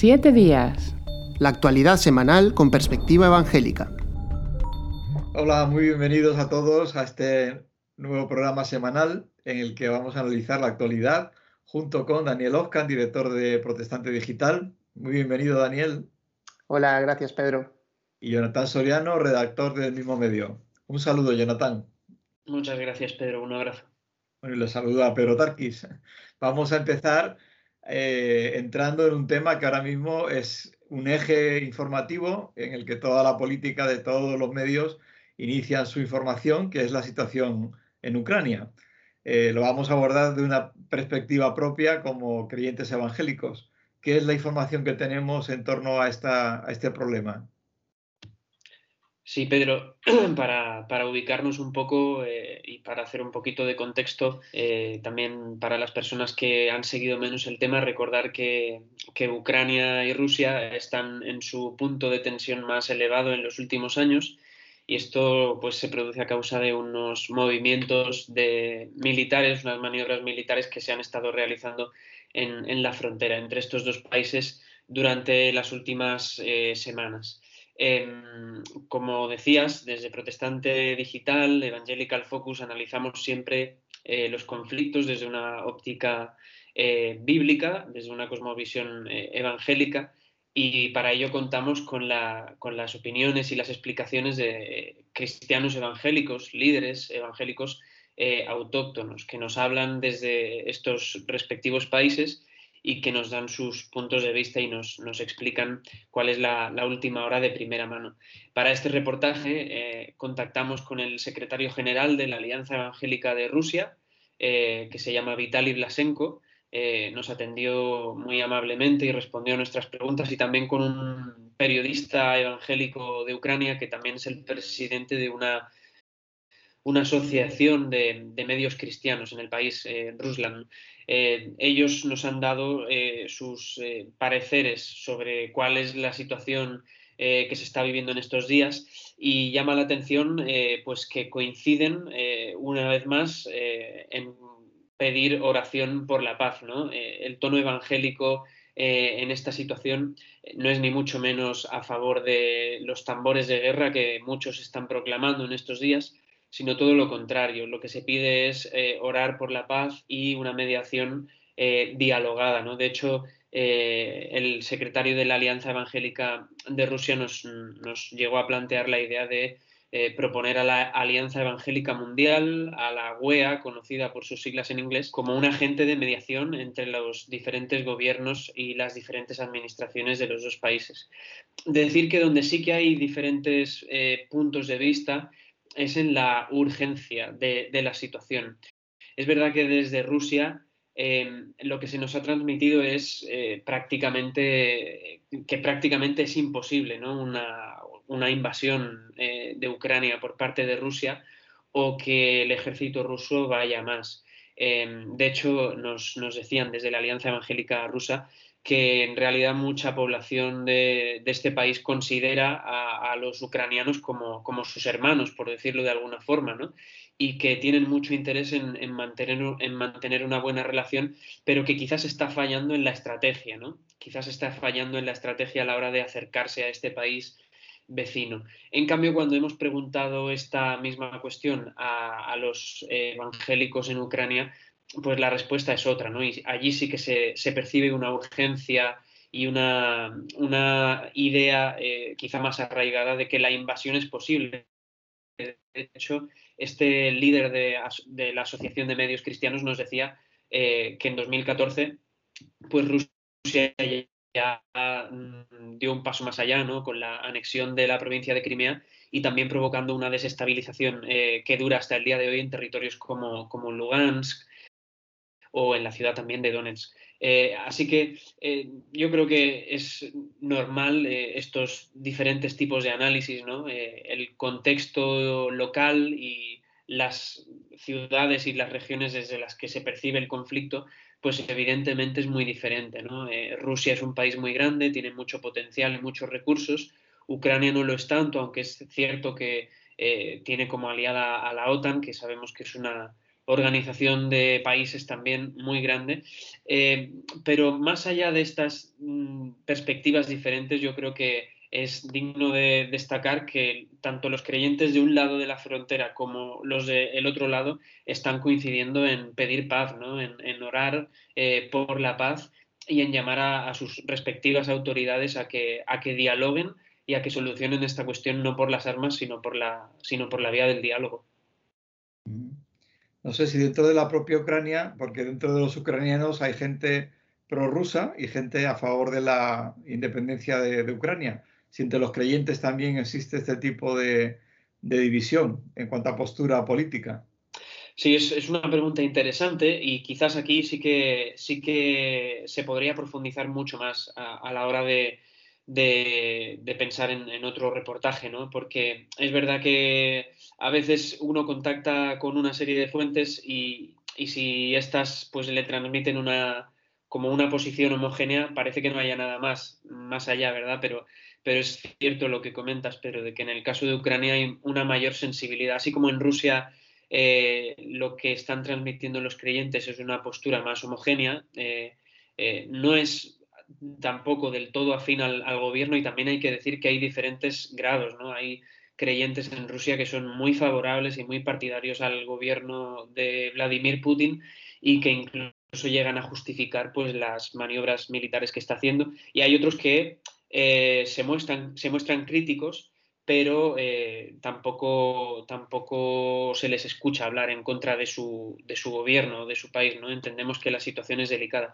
Siete días. La actualidad semanal con perspectiva evangélica. Hola, muy bienvenidos a todos a este nuevo programa semanal en el que vamos a analizar la actualidad junto con Daniel Oscan, director de Protestante Digital. Muy bienvenido, Daniel. Hola, gracias, Pedro. Y Jonathan Soriano, redactor del mismo medio. Un saludo, Jonathan. Muchas gracias, Pedro. Un abrazo. Bueno, y le saluda a Pedro Tarquis. Vamos a empezar eh, entrando en un tema que ahora mismo es un eje informativo en el que toda la política de todos los medios inician su información, que es la situación en Ucrania. Eh, lo vamos a abordar de una perspectiva propia como creyentes evangélicos. ¿Qué es la información que tenemos en torno a, este problema? Sí, Pedro, para, ubicarnos un poco eh, y para hacer un poquito de contexto, eh, también para las personas que han seguido menos el tema, recordar que, Ucrania y Rusia están en su punto de tensión más elevado en los últimos años y esto pues, se produce a causa de unos movimientos de militares, unas maniobras militares que se han estado realizando en, la frontera entre estos dos países durante las últimas eh, semanas. Como decías, desde Protestante Digital, Evangelical Focus, analizamos siempre eh, los conflictos desde una óptica eh, bíblica, desde una cosmovisión eh, evangélica, y para ello contamos con, con, las opiniones y las explicaciones de cristianos evangélicos, líderes evangélicos autóctonos, que nos hablan desde estos respectivos países y que nos dan sus puntos de vista y nos, explican cuál es la, última hora de primera mano. Para este reportaje eh, contactamos con el secretario general de la Alianza Evangélica de Rusia, eh, que se llama Vitaly Blasenko. Eh, nos atendió muy amablemente y respondió a nuestras preguntas y también con un periodista evangélico de Ucrania que también es el presidente de una una asociación de, medios cristianos en el país, eh, Ruslan. Eh, ellos nos han dado eh, sus eh, pareceres sobre cuál es la situación que se está viviendo en estos días y llama la atención pues que coinciden una vez más en pedir oración por la paz. ¿no? el tono evangélico en esta situación no es ni mucho menos a favor de los tambores de guerra que muchos están proclamando en estos días, sino todo lo contrario. Lo que se pide es eh, orar por la paz y una mediación eh, dialogada. ¿no? De hecho, eh, el secretario de la Alianza Evangélica de Rusia nos, llegó a plantear la idea de proponer a la Alianza Evangélica Mundial, a la UEA, conocida por sus siglas en inglés, como un agente de mediación entre los diferentes gobiernos y las diferentes administraciones de los dos países. De decir que donde sí que hay diferentes puntos de vista, es en la urgencia de, la situación. Es verdad que desde Rusia em, lo que se nos ha transmitido es eh, prácticamente que prácticamente es imposible una, invasión eh, de Ucrania por parte de Rusia o que el ejército ruso vaya más. Em, de hecho, nos, decían desde la Alianza Evangélica Rusa que en realidad mucha población de, este país considera a, los ucranianos como, sus hermanos, por decirlo de alguna forma, ¿no? y que tienen mucho interés en, mantener, en mantener una buena relación, pero que quizás está fallando en la estrategia, ¿no? quizás está fallando en la estrategia a la hora de acercarse a este país vecino. En cambio, cuando hemos preguntado esta misma cuestión a los evangélicos en Ucrania, pues la respuesta es otra, ¿no? Y allí sí que se, percibe una urgencia y una, idea eh, quizá más arraigada de que la invasión es posible. De hecho, este líder de, la Asociación de Medios Cristianos nos decía eh, que en 2014, pues Rusia ya mm, dio un paso más allá, ¿no? Con la anexión de la provincia de Crimea y también provocando una desestabilización eh, que dura hasta el día de hoy en territorios como, como Lugansk, o en la ciudad también de Donetsk. Eh, así que eh, yo creo que es normal eh, estos diferentes tipos de análisis, ¿no? el contexto local y las ciudades y las regiones desde las que se percibe el conflicto, pues evidentemente es muy diferente. ¿no? Rusia es un país muy grande, tiene mucho potencial y muchos recursos. Ucrania no lo es tanto, aunque es cierto que tiene como aliada a la OTAN, que sabemos que es una organización de países también muy grande. Eh, pero más allá de estas mm, perspectivas diferentes, yo creo que es digno de destacar que tanto los creyentes de un lado de la frontera como los del otro lado están coincidiendo en pedir paz, ¿no? en, orar eh, por la paz y en llamar a, sus respectivas autoridades a que, a que dialoguen y a que solucionen esta cuestión no por las armas, sino por la, sino por la vía del diálogo. No sé si dentro de la propia Ucrania, porque dentro de los ucranianos hay gente prorrusa y gente a favor de la independencia de Ucrania si entre los creyentes también existe este tipo de, división en cuanto a postura política. Sí, es, una pregunta interesante y quizás aquí sí que, sí que se podría profundizar mucho más a, la hora de, pensar en, otro reportaje, ¿no? Porque es verdad que a veces uno contacta con una serie de fuentes y, y si estas pues le transmiten una como una posición homogénea, parece que no haya nada más, más allá, ¿verdad? Pero pero es cierto lo que comentas, pero de que en el caso de Ucrania hay una mayor sensibilidad, así como en Rusia eh, lo que están transmitiendo los creyentes es una postura más homogénea, eh, eh, no es tampoco del todo afín al, gobierno y también hay que decir que hay diferentes grados, ¿no? Hay creyentes en Rusia que son muy favorables y muy partidarios al gobierno de Vladimir Putin y que incluso llegan a justificar pues las maniobras militares que está haciendo y hay otros que eh, se, muestran, se muestran críticos, pero eh, tampoco, tampoco se les escucha hablar en contra de su, de su gobierno, de su país. ¿no? Entendemos que la situación es delicada.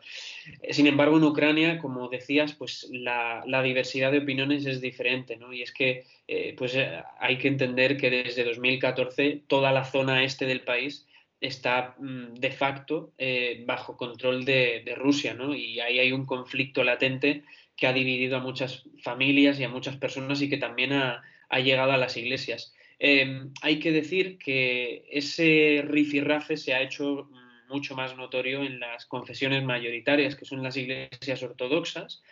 Eh, sin embargo, en Ucrania, como decías, pues la, diversidad de opiniones es diferente. ¿no? Y es que pues, hay que entender que desde 2014 toda la zona este del país está mm, de facto bajo control de, de Rusia, ¿no? Y ahí hay un conflicto latente que ha dividido a muchas familias y a muchas personas y que también ha, llegado a las iglesias. Em, hay que decir que ese rifirrafe se ha hecho mucho más notorio en las confesiones mayoritarias, que son las iglesias ortodoxas,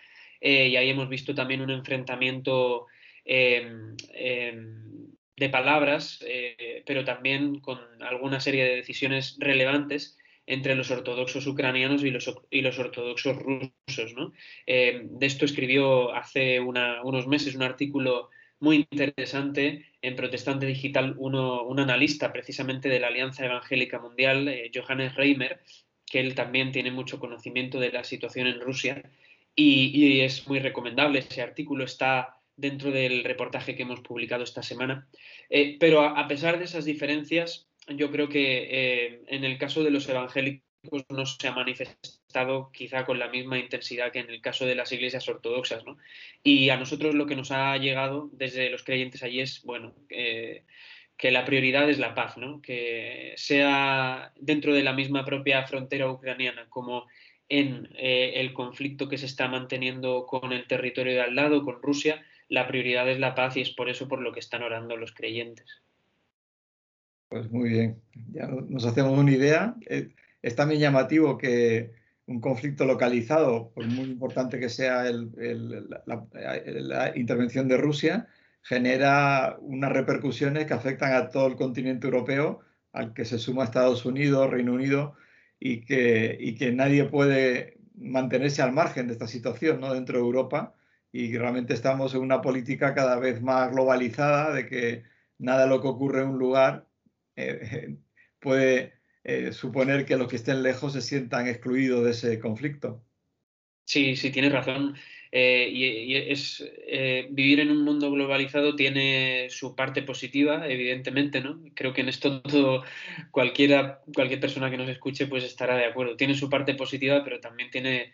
eh, y ahí hemos visto también un enfrentamiento em, em, de palabras, eh, pero también con alguna serie de decisiones relevantes entre los ortodoxos ucranianos y los, y los ortodoxos rusos. de esto escribió hace unos meses un artículo muy interesante en Protestante Digital uno, un analista precisamente de la Alianza Evangélica Mundial, eh, Johannes Reimer, que él también tiene mucho conocimiento de la situación en Rusia y, es muy recomendable. Ese artículo está dentro del reportaje que hemos publicado esta semana. Eh, pero a, pesar de esas diferencias, yo creo que eh, en el caso de los evangélicos no se ha manifestado quizá con la misma intensidad que en el caso de las iglesias ortodoxas. ¿no? Y a nosotros lo que nos ha llegado desde los creyentes allí es, bueno, que la prioridad es la paz, ¿no? que sea dentro de la misma propia frontera ucraniana como en eh, el conflicto que se está manteniendo con el territorio de al lado, con Rusia, la prioridad es la paz y es por eso por lo que están orando los creyentes. Pues muy bien, ya nos hacemos una idea. Eh, es también llamativo que un conflicto localizado, por muy importante que sea la, intervención de Rusia, genera unas repercusiones que afectan a todo el continente europeo, al que se suma Estados Unidos, Reino Unido, y que, nadie puede mantenerse al margen de esta situación ¿no? dentro de Europa. Y realmente estamos en una política cada vez más globalizada de que nada lo que ocurre en un lugar eh, puede eh, suponer que los que estén lejos se sientan excluidos de ese conflicto. Sí, sí, tienes razón. Eh, y, es vivir en un mundo globalizado tiene su parte positiva, evidentemente, ¿no? Creo que en esto todo cualquiera, cualquier persona que nos escuche, pues estará de acuerdo. Tiene su parte positiva, pero también tiene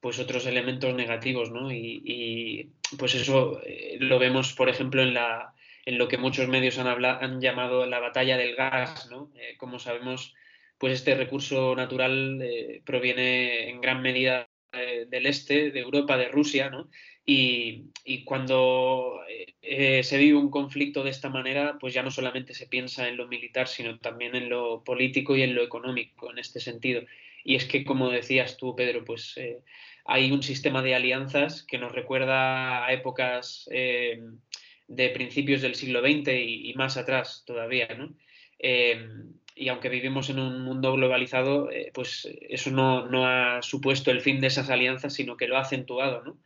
pues otros elementos negativos, ¿no? Y, pues eso lo vemos, por ejemplo, en la, en lo que muchos medios han, han llamado la batalla del gas. ¿no? Eh, como sabemos, pues este recurso natural eh, proviene en gran medida eh, del este, de Europa, de Rusia, ¿no? y, y, cuando se vive un conflicto de esta manera, pues ya no solamente se piensa en lo militar, sino también en lo político y en lo económico, en este sentido. Y es que, como decías tú, Pedro, pues hay un sistema de alianzas que nos recuerda a épocas de principios del siglo XX y, más atrás todavía, ¿no? Eh, y aunque vivimos en un mundo globalizado, eh, pues eso no, ha supuesto el fin de esas alianzas, sino que lo ha acentuado, ¿no?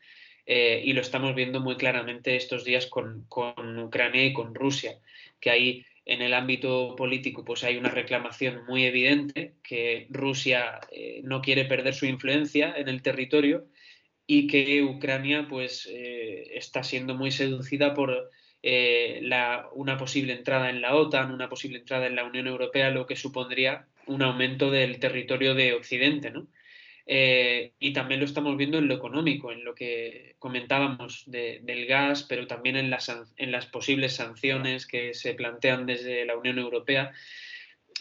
y lo estamos viendo muy claramente estos días con, con Ucrania y con Rusia, que hay en el ámbito político pues hay una reclamación muy evidente que Rusia eh, no quiere perder su influencia en el territorio y que Ucrania pues eh, está siendo muy seducida por eh, una posible entrada en la OTAN, una posible entrada en la Unión Europea, lo que supondría un aumento del territorio de Occidente, ¿no? Eh, y también lo estamos viendo en lo económico, en lo que comentábamos del gas, pero también en las, posibles sanciones que se plantean desde la Unión Europea.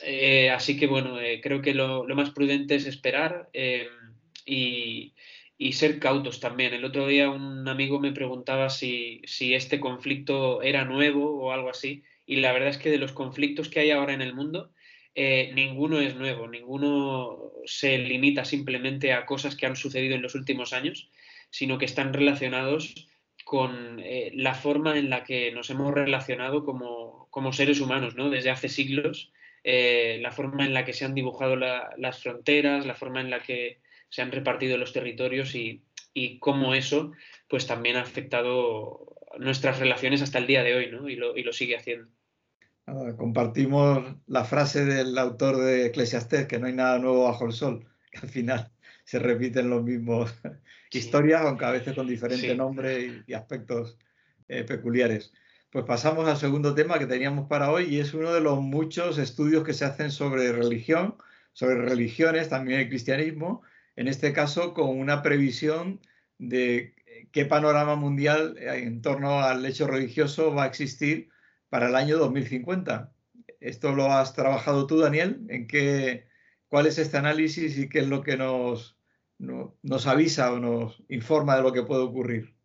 Eh, así que bueno, creo que lo, más prudente es esperar ser cautos también. El otro día un amigo me preguntaba si, si este conflicto era nuevo o algo así, y la verdad es que de los conflictos que hay ahora en el mundo, eh, ninguno es nuevo, ninguno se limita simplemente a cosas que han sucedido en los últimos años, sino que están relacionados con eh, la forma en la que nos hemos relacionado como, seres humanos, ¿no? Desde hace siglos, eh, la forma en la que se han dibujado las fronteras, la forma en la que se han repartido los territorios y, y cómo eso pues también ha afectado nuestras relaciones hasta el día de hoy, ¿no? Y lo, y lo sigue haciendo. Ah, compartimos la frase del autor de Eclesiastés, que no hay nada nuevo bajo el sol, que al final se repiten los mismos historias, aunque a veces con diferente nombre y, aspectos eh, peculiares. Pues pasamos al segundo tema que teníamos para hoy y es uno de los muchos estudios que se hacen sobre religión, sobre religiones, también el cristianismo, en este caso con una previsión de qué panorama mundial en torno al hecho religioso va a existir para el año 2050. ¿Esto lo has trabajado tú, Daniel? ¿En qué, ¿Cuál es este análisis y qué es lo que nos, nos avisa o nos informa de lo que puede ocurrir?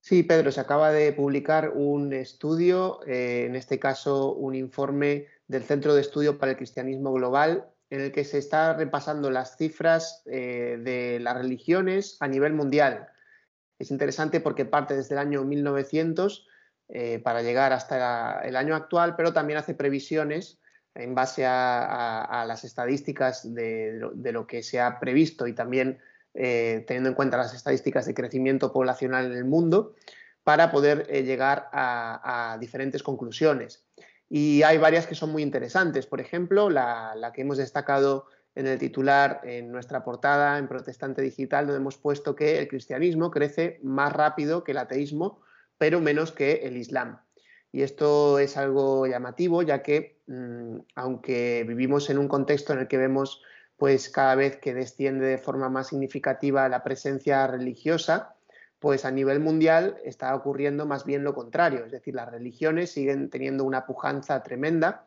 Sí, Pedro, se acaba de publicar un estudio, eh, en este caso un informe del Centro de Estudio para el Cristianismo Global, en el que se está repasando las cifras eh, de las religiones a nivel mundial. Es interesante porque parte desde el año 1900 eh, para llegar hasta el año actual, pero también hace previsiones en base a, las estadísticas de, lo que se ha previsto y también eh, teniendo en cuenta las estadísticas de crecimiento poblacional en el mundo para poder llegar a, diferentes conclusiones. Y hay varias que son muy interesantes. Por ejemplo, la, la que hemos destacado en el titular, en nuestra portada, en Protestante Digital, donde hemos puesto que el cristianismo crece más rápido que el ateísmo pero menos que el Islam. Y esto es algo llamativo, ya que mm, aunque vivimos en un contexto en el que vemos pues cada vez que desciende de forma más significativa la presencia religiosa, pues a nivel mundial está ocurriendo más bien lo contrario, es decir, las religiones siguen teniendo una pujanza tremenda.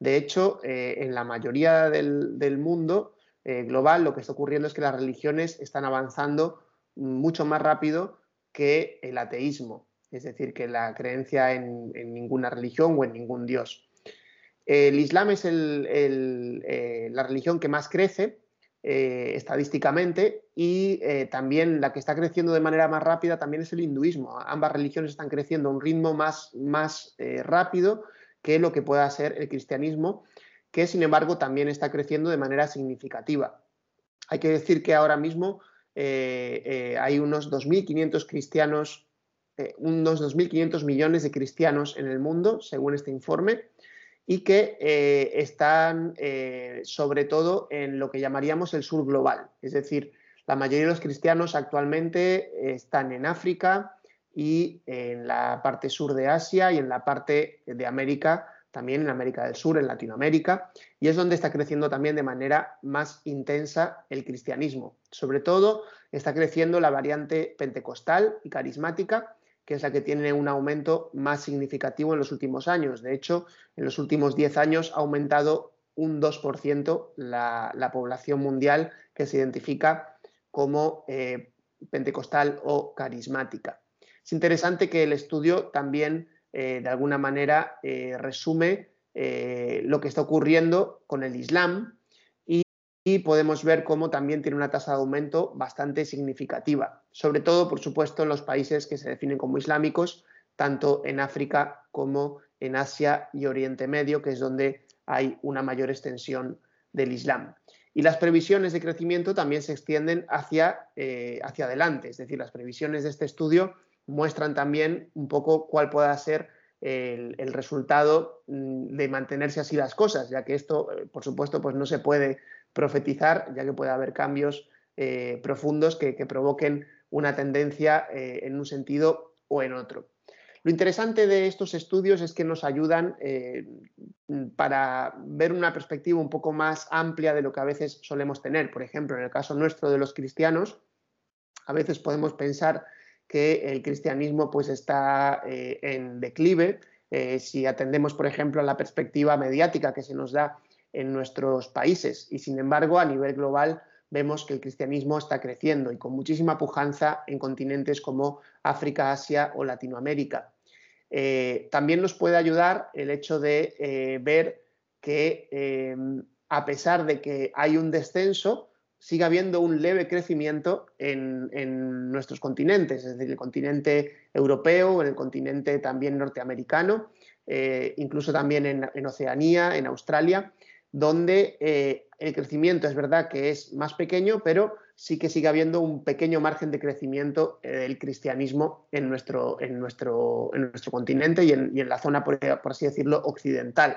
De hecho, eh, en la mayoría del, mundo eh, global lo que está ocurriendo es que las religiones están avanzando mucho más rápido que el ateísmo es decir, que la creencia en, ninguna religión o en ningún dios. El Islam es eh, la religión que más crece eh, estadísticamente y eh, también la que está creciendo de manera más rápida también es el hinduismo. Ambas religiones están creciendo a un ritmo más, más rápido que lo que pueda ser el cristianismo, que sin embargo también está creciendo de manera significativa. Hay que decir que ahora mismo hay unos 2.500 cristianos eh, unos 2.500 millones de cristianos en el mundo, según este informe, y que eh, están eh, sobre todo en lo que llamaríamos el sur global. Es decir, la mayoría de los cristianos actualmente están en África y en la parte sur de Asia y en la parte de América, también en América del Sur, en Latinoamérica, y es donde está creciendo también de manera más intensa el cristianismo. Sobre todo está creciendo la variante pentecostal y carismática, que es la que tiene un aumento más significativo en los últimos años. De hecho, en los últimos 10 años ha aumentado un 2% la, población mundial que se identifica como eh, pentecostal o carismática. Es interesante que el estudio también, eh, de alguna manera, eh, resume lo que está ocurriendo con el Islam, y podemos ver cómo también tiene una tasa de aumento bastante significativa, sobre todo, por supuesto, en los países que se definen como islámicos, tanto en África como en Asia y Oriente Medio, que es donde hay una mayor extensión del Islam. Y las previsiones de crecimiento también se extienden hacia, eh, hacia adelante, es decir, las previsiones de este estudio muestran también un poco cuál pueda ser el, resultado mm, de mantenerse así las cosas, ya que esto, eh, por supuesto, pues no se puede profetizar, ya que puede haber cambios eh, profundos que, provoquen una tendencia en un sentido o en otro. Lo interesante de estos estudios es que nos ayudan eh, para ver una perspectiva un poco más amplia de lo que a veces solemos tener. Por ejemplo, en el caso nuestro de los cristianos, a veces podemos pensar que el cristianismo pues, está eh, en declive. Eh, si atendemos, por ejemplo, a la perspectiva mediática que se nos da en nuestros países. Y sin embargo, a nivel global, vemos que el cristianismo está creciendo y con muchísima pujanza en continentes como África, Asia o Latinoamérica. Eh, también nos puede ayudar el hecho de eh, ver que em, a pesar de que hay un descenso, sigue habiendo un leve crecimiento en, nuestros continentes, es decir, el continente europeo, en el continente también norteamericano, eh, incluso también en Oceanía, en Australia donde eh, el crecimiento es verdad que es más pequeño, pero sí que sigue habiendo un pequeño margen de crecimiento eh, del cristianismo en nuestro, continente y en, la zona, por, así decirlo, occidental.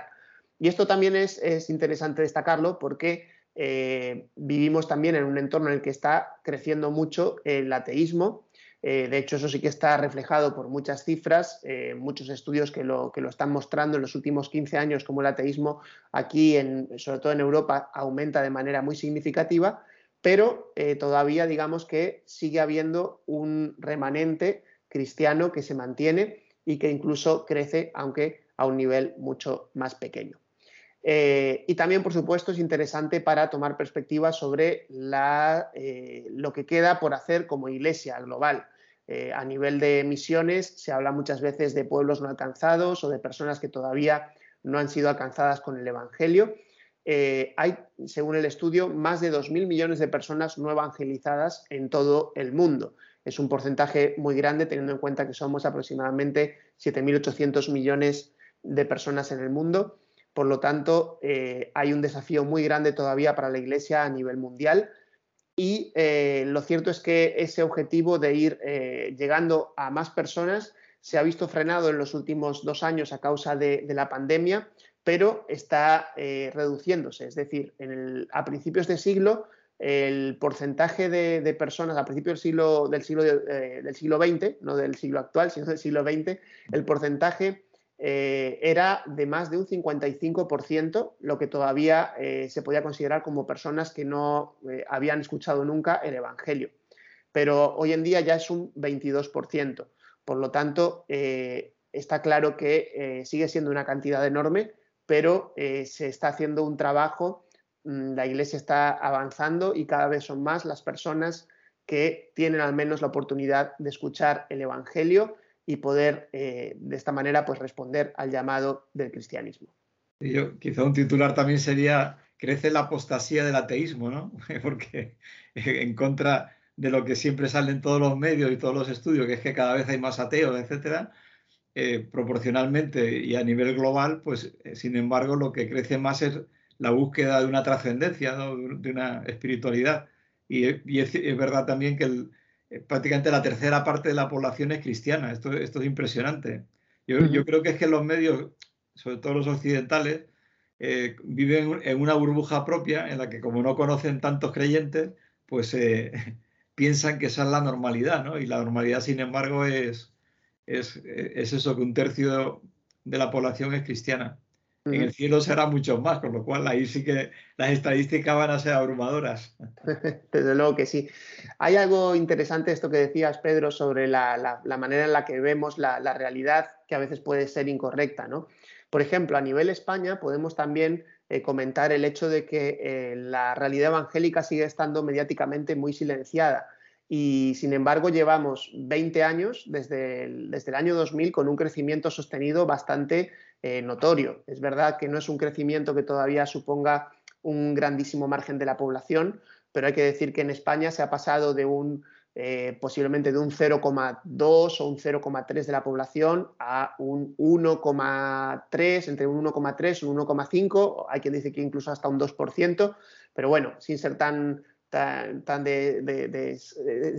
Y esto también es, interesante destacarlo porque eh, vivimos también en un entorno en el que está creciendo mucho el ateísmo eh, de hecho, eso sí que está reflejado por muchas cifras, eh, muchos estudios que lo, están mostrando en los últimos 15 años, como el ateísmo aquí, sobre todo en Europa, aumenta de manera muy significativa, pero eh, todavía digamos que sigue habiendo un remanente cristiano que se mantiene y que incluso crece, aunque a un nivel mucho más pequeño. y también, por supuesto, es interesante para tomar perspectiva sobre lo que queda por hacer como iglesia global. Eh, a nivel de misiones se habla muchas veces de pueblos no alcanzados o de personas que todavía no han sido alcanzadas con el Evangelio. Eh, hay, según el estudio, más de 2.000 millones de personas no evangelizadas en todo el mundo. Es un porcentaje muy grande teniendo en cuenta que somos aproximadamente 7.800 millones de personas en el mundo. Por lo tanto, eh, hay un desafío muy grande todavía para la Iglesia a nivel mundial y eh, lo cierto es que ese objetivo de ir eh, llegando a más personas se ha visto frenado en los últimos dos años a causa de, la pandemia, pero está eh, reduciéndose. Es decir, a principios de siglo, el porcentaje de, personas, a principios del siglo, del siglo, del siglo XX, no del siglo actual, sino del siglo XX, el porcentaje eh, era de más de un 55%, lo que todavía eh, se podía considerar como personas que no eh, habían escuchado nunca el Evangelio. Pero hoy en día ya es un 22%. Por lo tanto, está claro que sigue siendo una cantidad enorme, pero se está haciendo un trabajo, mm, la Iglesia está avanzando y cada vez son más las personas que tienen al menos la oportunidad de escuchar el Evangelio y poder eh, de esta manera pues responder al llamado del cristianismo. yo, quizá un titular también sería crece la apostasía del ateísmo, ¿no? Porque en contra de lo que siempre sale en todos los medios y todos los estudios, que es que cada vez hay más ateos, etcétera, eh, proporcionalmente y a nivel global, pues eh, sin embargo lo que crece más es la búsqueda de una trascendencia, de una espiritualidad. Y, es, verdad también que el, eh, prácticamente la tercera parte de la población es cristiana. Esto, esto es impresionante. Yo, yo, creo que es que los medios, sobre todo los occidentales, eh, viven en una burbuja propia en la que como no conocen tantos creyentes, pues eh, piensan que esa es la normalidad, ¿no? Y la normalidad, sin embargo, es, es, es eso, que un tercio de la población es cristiana. En el cielo será mucho más, con lo cual ahí sí que las estadísticas van a ser abrumadoras. Desde luego que sí. Hay algo interesante esto que decías, Pedro, sobre la, manera en la que vemos la, realidad, que a veces puede ser incorrecta. ¿no? Por ejemplo, a nivel España podemos también eh, comentar el hecho de que eh, la realidad evangélica sigue estando mediáticamente muy silenciada. Y sin embargo, llevamos 20 años desde desde el año 2000 con un crecimiento sostenido bastante eh, notorio. Es verdad que no es un crecimiento que todavía suponga un grandísimo margen de la población, pero hay que decir que en España se ha pasado de un eh, posiblemente de un 0,2 o un 0,3 de la población a un 1,3, entre un 1,3 y un 1,5, hay quien dice que incluso hasta un 2%, pero bueno, sin ser tan, tan, de,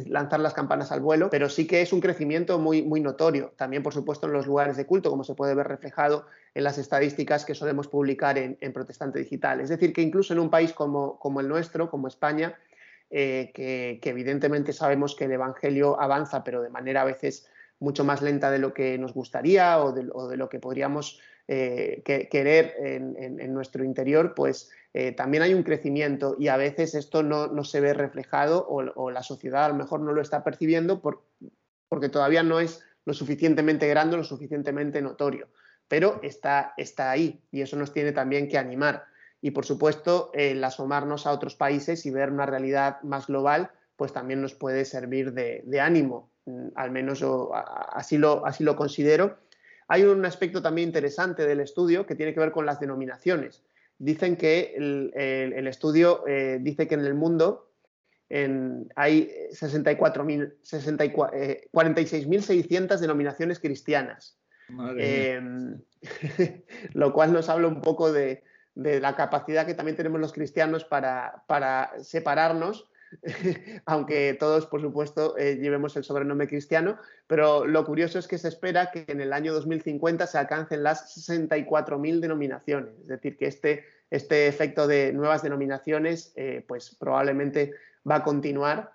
lanzar las campanas al vuelo, pero sí que es un crecimiento muy, muy notorio, también por supuesto en los lugares de culto, como se puede ver reflejado en las estadísticas que solemos publicar en, Protestante Digital. Es decir, que incluso en un país como, como el nuestro, como España, eh, que, evidentemente sabemos que el Evangelio avanza, pero de manera a veces mucho más lenta de lo que nos gustaría o de, lo que podríamos eh, querer en, nuestro interior, pues eh, también hay un crecimiento y a veces esto no, se ve reflejado o, la sociedad a lo mejor no lo está percibiendo porque todavía no es lo suficientemente grande, lo suficientemente notorio, pero está, está ahí y eso nos tiene también que animar y por supuesto el asomarnos a otros países y ver una realidad más global pues también nos puede servir de, ánimo, mm, al menos yo así lo, así lo considero. Hay un aspecto también interesante del estudio que tiene que ver con las denominaciones. Dicen que el, estudio eh, dice que en el mundo hay 46.600 eh, denominaciones cristianas, em, lo cual nos habla un poco de, de la capacidad que también tenemos los cristianos para, separarnos, aunque todos, por supuesto, eh, llevemos el sobrenombre cristiano, pero lo curioso es que se espera que en el año 2050 se alcancen las 64.000 denominaciones, es decir, que este, este efecto de nuevas denominaciones eh, pues probablemente va a continuar.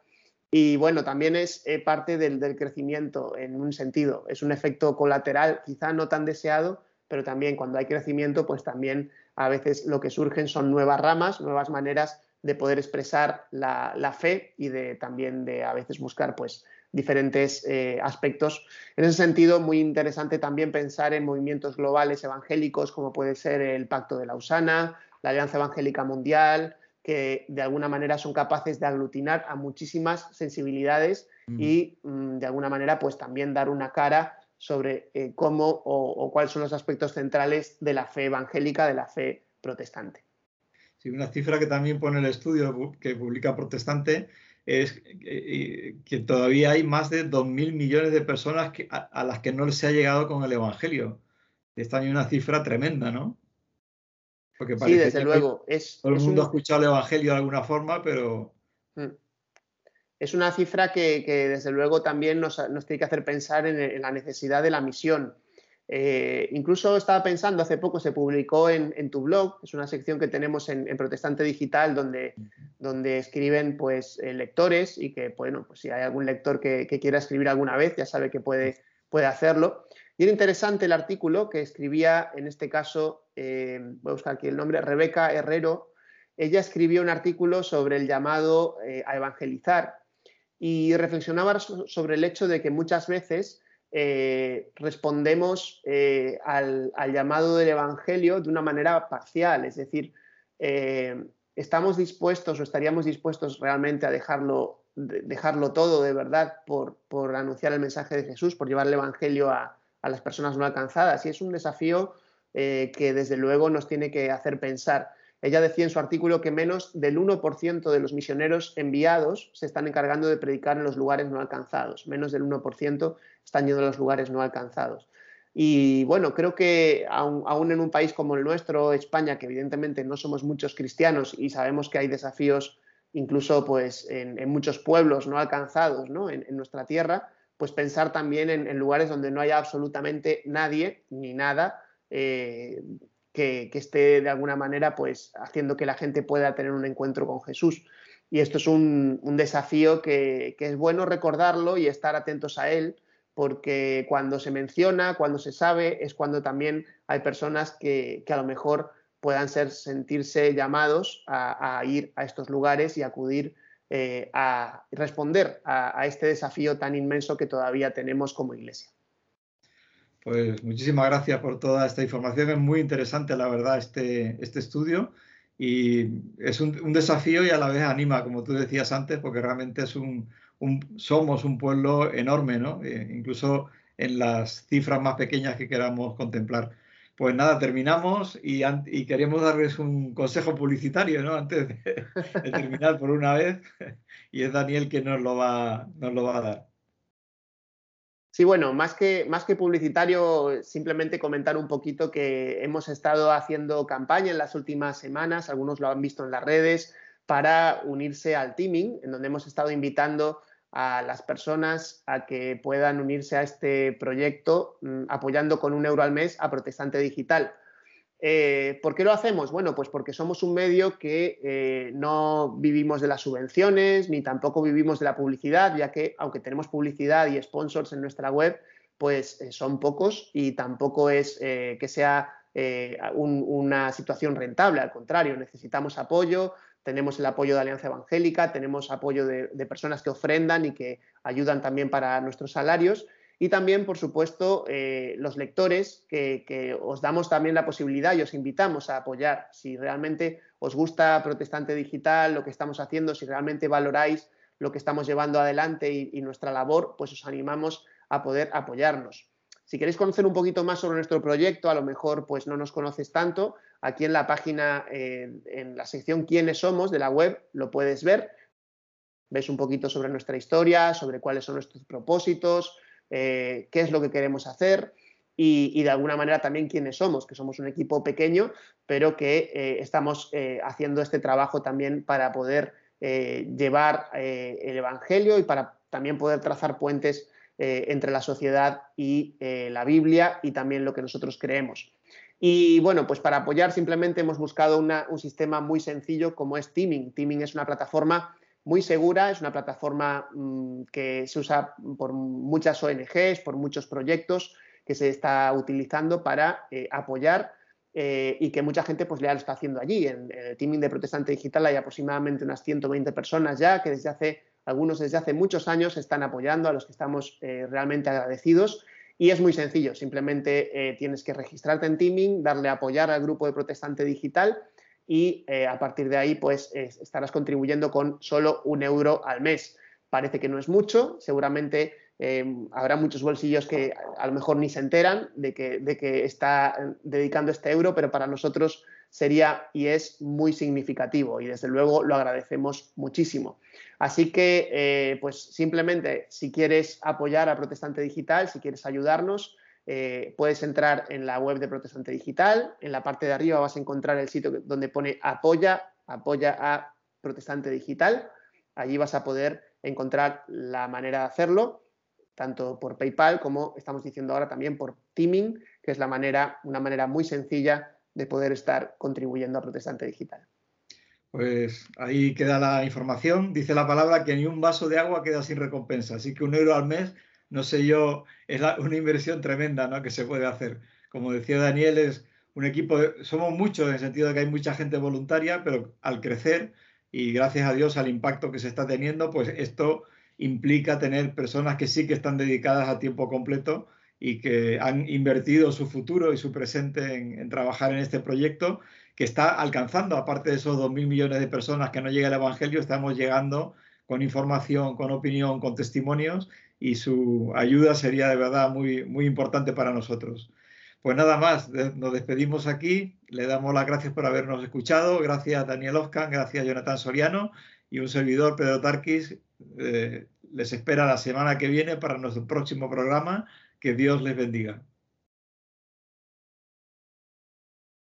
Y bueno, también es eh, parte del, del crecimiento en un sentido, es un efecto colateral, quizá no tan deseado, pero también cuando hay crecimiento, pues también a veces lo que surgen son nuevas ramas, nuevas maneras de poder expresar la, fe y de también de a veces buscar pues diferentes eh, aspectos. En ese sentido, muy interesante también pensar en movimientos globales evangélicos como puede ser el Pacto de Lausana, la Alianza Evangélica Mundial, que de alguna manera son capaces de aglutinar a muchísimas sensibilidades mm. y mm, de alguna manera pues también dar una cara sobre eh, cómo o, cuáles son los aspectos centrales de la fe evangélica, de la fe protestante. Sí, una cifra que también pone el estudio que publica Protestante es que, todavía hay más de 2.000 millones de personas a, las que no se ha llegado con el Evangelio. Es también una cifra tremenda, ¿no? Porque sí, desde luego. Es, todo el mundo ha escuchado el Evangelio de alguna forma, pero... Mm es una cifra que, desde luego también nos, tiene que hacer pensar en, la necesidad de la misión. Eh, incluso estaba pensando, hace poco se publicó en, tu blog, es una sección que tenemos en, Protestante Digital donde, donde escriben pues, eh, lectores y que, bueno, pues si hay algún lector que, quiera escribir alguna vez, ya sabe que puede, puede hacerlo. Y era interesante el artículo que escribía, en este caso, eh, voy a buscar aquí el nombre, Rebeca Herrero. Ella escribió un artículo sobre el llamado a evangelizar y reflexionaba sobre el hecho de que muchas veces eh, respondemos eh, al, llamado del Evangelio de una manera parcial, es decir, eh, estamos dispuestos o estaríamos dispuestos realmente a dejarlo, dejarlo todo de verdad por, anunciar el mensaje de Jesús, por llevar el Evangelio a, a las personas no alcanzadas. Y es un desafío que desde luego nos tiene que hacer pensar. Ella decía en su artículo que menos del 1% de los misioneros enviados se están encargando de predicar en los lugares no alcanzados. Menos del 1% están yendo a los lugares no alcanzados. Y bueno, creo que aún, en un país como el nuestro, España, que evidentemente no somos muchos cristianos y sabemos que hay desafíos incluso pues, en, muchos pueblos no alcanzados En, nuestra tierra, pues pensar también en, lugares donde no haya absolutamente nadie ni nada eh, que, esté de alguna manera pues haciendo que la gente pueda tener un encuentro con Jesús. Y esto es un, desafío que, es bueno recordarlo y estar atentos a él, porque cuando se menciona, cuando se sabe, es cuando también hay personas que, a lo mejor puedan ser, sentirse llamados a, ir a estos lugares y acudir eh, a responder a este desafío tan inmenso que todavía tenemos como iglesia. Pues muchísimas gracias por toda esta información. Es muy interesante, la verdad, este, este estudio. Y es un, desafío y a la vez anima, como tú decías antes, porque realmente es un, somos un pueblo enorme, ¿no? Eh, incluso en las cifras más pequeñas que queramos contemplar. Pues nada, terminamos y, queremos darles un consejo publicitario, ¿no? Antes de, terminar por una vez. Y es Daniel que nos lo va, nos lo va a dar. Sí, bueno, más que, más que publicitario, simplemente comentar un poquito que hemos estado haciendo campaña en las últimas semanas, algunos lo han visto en las redes, para unirse al teaming, en donde hemos estado invitando a las personas a que puedan unirse a este proyecto mm, apoyando con un euro al mes a Protestante Digital. Eh, ¿Por qué lo hacemos? Bueno, pues porque somos un medio que eh, no vivimos de las subvenciones ni tampoco vivimos de la publicidad, ya que aunque tenemos publicidad y sponsors en nuestra web, pues eh, son pocos y tampoco es que sea una situación rentable, al contrario, necesitamos apoyo, tenemos el apoyo de Alianza Evangélica, tenemos apoyo de, personas que ofrendan y que ayudan también para nuestros salarios. Y también, por supuesto, eh, los lectores, que, os damos también la posibilidad y os invitamos a apoyar. Si realmente os gusta Protestante Digital, lo que estamos haciendo, si realmente valoráis lo que estamos llevando adelante y nuestra labor, pues os animamos a poder apoyarnos. Si queréis conocer un poquito más sobre nuestro proyecto, a lo mejor pues no nos conoces tanto, aquí en la página, en la sección quiénes somos de la web, lo puedes ver. Ves un poquito sobre nuestra historia, sobre cuáles son nuestros propósitos, eh, qué es lo que queremos hacer y, de alguna manera también quiénes somos, que somos un equipo pequeño, pero que eh, estamos eh, haciendo este trabajo también para poder llevar el Evangelio y para también poder trazar puentes entre la sociedad y la Biblia y también lo que nosotros creemos. Y bueno, pues para apoyar simplemente hemos buscado un sistema muy sencillo como es Teaming. Teaming es una plataforma muy segura, es una plataforma mm, que se usa por muchas ONGs, por muchos proyectos que se está utilizando para eh, apoyar y que mucha gente pues ya lo está haciendo allí. En, en, el Teaming de Protestante Digital hay aproximadamente unas 120 personas ya que desde hace algunos desde hace muchos años están apoyando, a los que estamos eh, realmente agradecidos. Y es muy sencillo, simplemente eh, tienes que registrarte en Teaming, darle a apoyar al grupo de Protestante Digital y eh, a partir de ahí pues estarás contribuyendo con solo un euro al mes. Parece que no es mucho, seguramente habrá muchos bolsillos que a lo mejor ni se enteran de que, de que está dedicando este euro, pero para nosotros sería y es muy significativo y desde luego lo agradecemos muchísimo. Así que, eh, pues simplemente, si quieres apoyar a Protestante Digital, si quieres ayudarnos, eh, puedes entrar en la web de Protestante Digital. En la parte de arriba vas a encontrar el sitio donde pone apoya, apoya a Protestante Digital. Allí vas a poder encontrar la manera de hacerlo, tanto por PayPal como estamos diciendo ahora también por Teaming, que es la manera, una manera muy sencilla de poder estar contribuyendo a Protestante Digital. Pues ahí queda la información. Dice la palabra que ni un vaso de agua queda sin recompensa. Así que un euro al mes, no sé yo, es una inversión tremenda ¿no? que se puede hacer. Como decía Daniel, es un equipo, somos muchos en el sentido de que hay mucha gente voluntaria, pero al crecer y gracias a Dios al impacto que se está teniendo, pues esto implica tener personas que sí que están dedicadas a tiempo completo y que han invertido su futuro y su presente en, trabajar en este proyecto que está alcanzando, aparte de esos 2.000 millones de personas que no llega el Evangelio, estamos llegando con información, con opinión, con testimonios y su ayuda sería de verdad muy, muy importante para nosotros. Pues nada más, nos despedimos aquí, le damos las gracias por habernos escuchado, gracias Daniel Oscan, gracias Jonathan Soriano y un servidor, Pedro Tarquis, eh, les espera la semana que viene para nuestro próximo programa que Dios les bendiga.